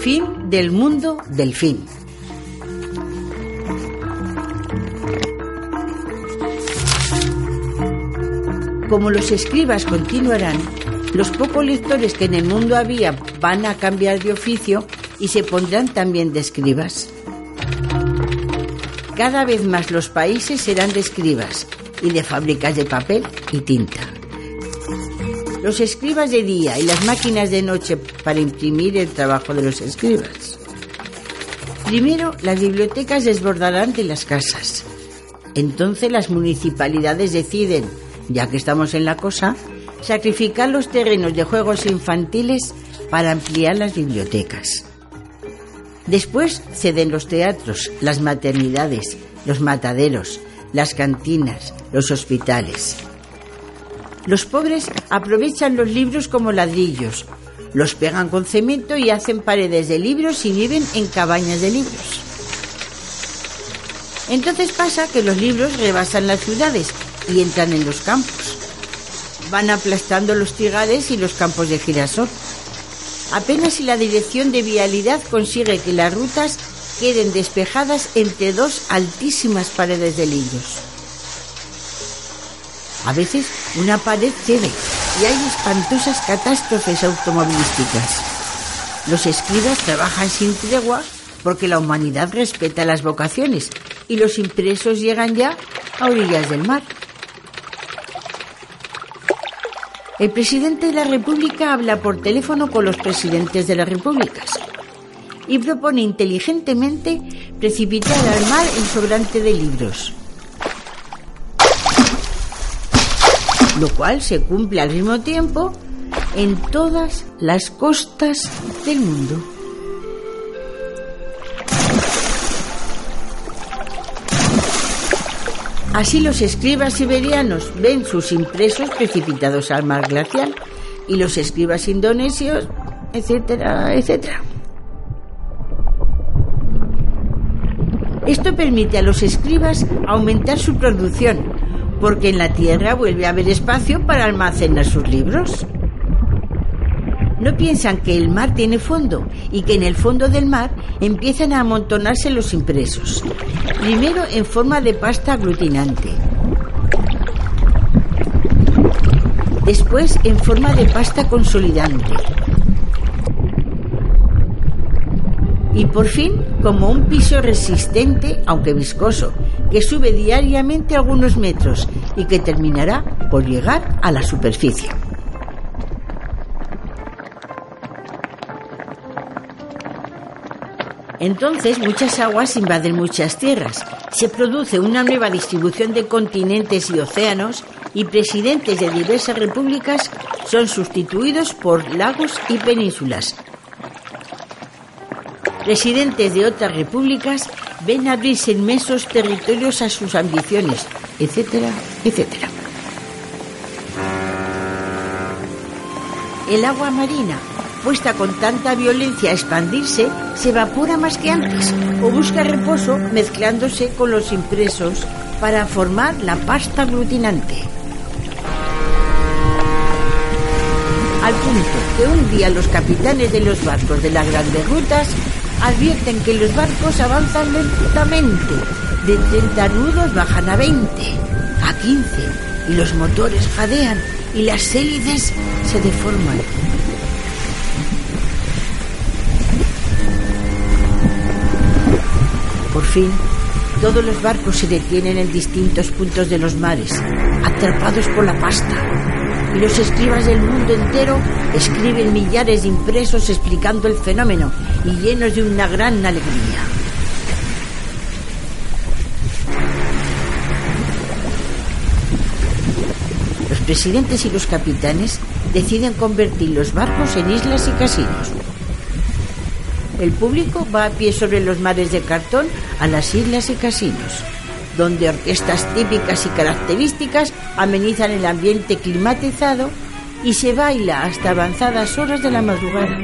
Fin del mundo del fin. Como los escribas continuarán, los pocos lectores que en el mundo había van a cambiar de oficio y se pondrán también de escribas. Cada vez más los países serán de escribas y de fábricas de papel y tinta. Los escribas de día y las máquinas de noche para imprimir el trabajo de los escribas. Primero, las bibliotecas desbordarán de las casas. Entonces las municipalidades deciden, ya que estamos en la cosa, sacrificar los terrenos de juegos infantiles para ampliar las bibliotecas. Después ceden los teatros, las maternidades, los mataderos, las cantinas, los hospitales. Los pobres aprovechan los libros como ladrillos, los pegan con cemento y hacen paredes de libros y viven en cabañas de libros. Entonces pasa que los libros rebasan las ciudades y entran en los campos. Van aplastando los tigades y los campos de girasol. Apenas si la dirección de vialidad consigue que las rutas queden despejadas entre dos altísimas paredes de libros. A veces una pared cede y hay espantosas catástrofes automovilísticas. Los escribas trabajan sin tregua porque la humanidad respeta las vocaciones y los impresos llegan ya a orillas del mar. El presidente de la República habla por teléfono con los presidentes de las repúblicas y propone inteligentemente precipitar al mar el sobrante de libros. Lo cual se cumple al mismo tiempo en todas las costas del mundo. Así los escribas siberianos ven sus impresos precipitados al mar glacial y los escribas indonesios, etcétera, etcétera. Esto permite a los escribas aumentar su producción, porque en la Tierra vuelve a haber espacio para almacenar sus libros. No piensan que el mar tiene fondo y que en el fondo del mar empiezan a amontonarse los impresos. Primero en forma de pasta aglutinante. Después en forma de pasta consolidante. Y por fin como un piso resistente, aunque viscoso, que sube diariamente algunos metros y que terminará por llegar a la superficie. Entonces muchas aguas invaden muchas tierras, se produce una nueva distribución de continentes y océanos y presidentes de diversas repúblicas son sustituidos por lagos y penínsulas. Presidentes de otras repúblicas ven abrirse inmensos territorios a sus ambiciones, etcétera, etcétera. El agua marina, puesta con tanta violencia a expandirse, se evapora más que antes o busca reposo mezclándose con los impresos para formar la pasta aglutinante. Al punto que un día los capitanes de los barcos de las grandes rutas advierten que los barcos avanzan lentamente. De 30 nudos bajan a 20, a 15, y los motores jadean y las hélices se deforman. fin, todos los barcos se detienen en distintos puntos de los mares, atrapados por la pasta. Y los escribas del mundo entero escriben millares de impresos explicando el fenómeno y llenos de una gran alegría. Los presidentes y los capitanes deciden convertir los barcos en islas y casinos. El público va a pie sobre los mares de cartón a las islas y casinos, donde orquestas típicas y características amenizan el ambiente climatizado y se baila hasta avanzadas horas de la madrugada.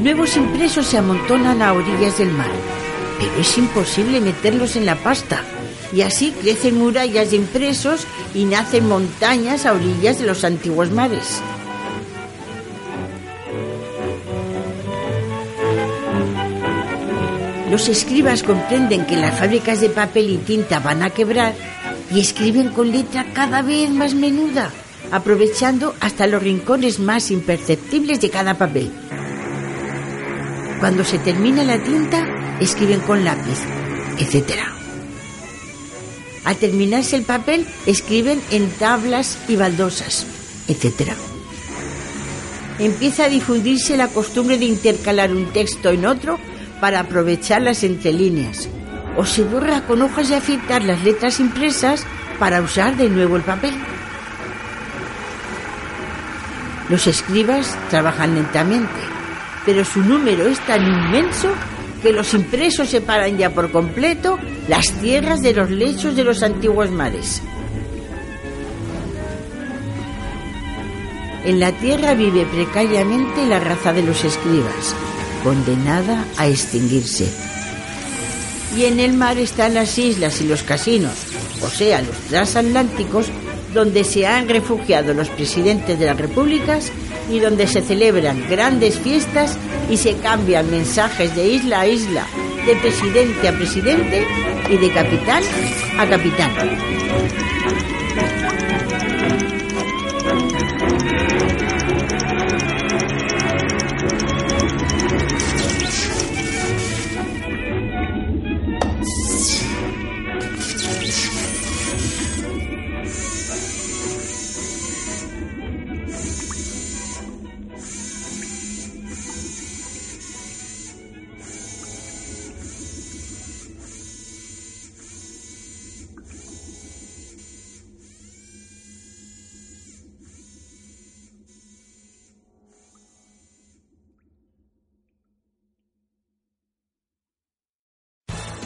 Nuevos impresos se amontonan a orillas del mar, pero es imposible meterlos en la pasta y así crecen murallas de impresos y nacen montañas a orillas de los antiguos mares. Los escribas comprenden que las fábricas de papel y tinta van a quebrar y escriben con letra cada vez más menuda, aprovechando hasta los rincones más imperceptibles de cada papel. Cuando se termina la tinta, escriben con lápiz, etcétera. Al terminarse el papel, escriben en tablas y baldosas, etc. Empieza a difundirse la costumbre de intercalar un texto en otro para aprovechar las entrelíneas. O se borra con hojas de afeitar las letras impresas para usar de nuevo el papel. Los escribas trabajan lentamente, pero su número es tan inmenso que los impresos separan ya por completo las tierras de los lechos de los antiguos mares. En la tierra vive precariamente la raza de los escribas, condenada a extinguirse. Y en el mar están las islas y los casinos, o sea, los transatlánticos, donde se han refugiado los presidentes de las repúblicas y donde se celebran grandes fiestas y se cambian mensajes de isla a isla, de presidente a presidente y de capitán a capitán.